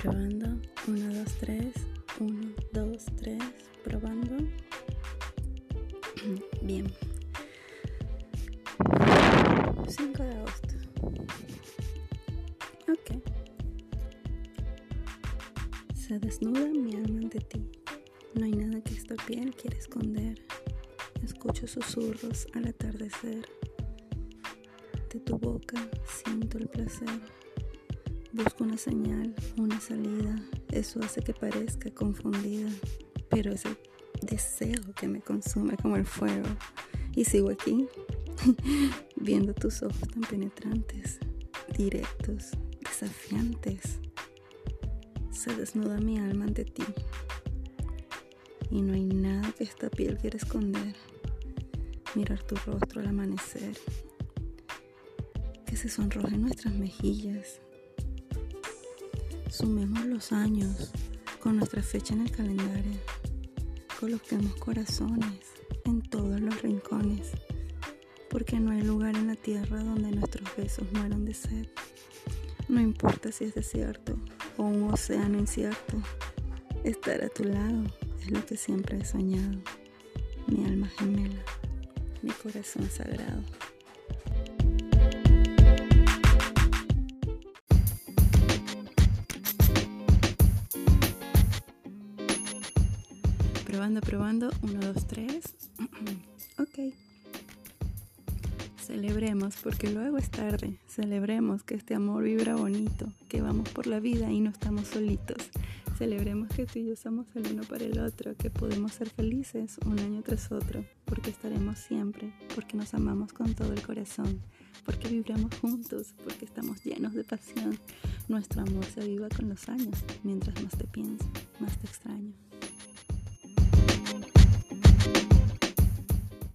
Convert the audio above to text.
Probando. 1, 2, 3. 1, 2, 3. Probando. Bien. 5 de agosto. Ok. Se desnuda mi alma ante ti. No hay nada que esta piel quiera esconder. Escucho susurros al atardecer. De tu boca siento el placer. Busco una señal, una salida. Eso hace que parezca confundida, pero es el deseo que me consume como el fuego. Y sigo aquí, viendo tus ojos tan penetrantes, directos, desafiantes. Se desnuda mi alma ante ti. Y no hay nada que esta piel quiera esconder. Mirar tu rostro al amanecer. Que se sonrojen nuestras mejillas Sumemos los años con nuestra fecha en el calendario. Coloquemos corazones en todos los rincones, porque no hay lugar en la tierra donde nuestros besos mueran de sed. No importa si es desierto o un océano incierto, estar a tu lado es lo que siempre he soñado. Mi alma gemela, mi corazón sagrado. Probando, probando. 1, 2, 3. ok. Celebremos, porque luego es tarde. Celebremos que este amor vibra bonito, que vamos por la vida y no estamos solitos. Celebremos que tú y yo somos el uno para el otro, que podemos ser felices un año tras otro, porque estaremos siempre, porque nos amamos con todo el corazón, porque vibramos juntos, porque estamos llenos de pasión. Nuestro amor se aviva con los años, mientras más te pienso, más te extraño.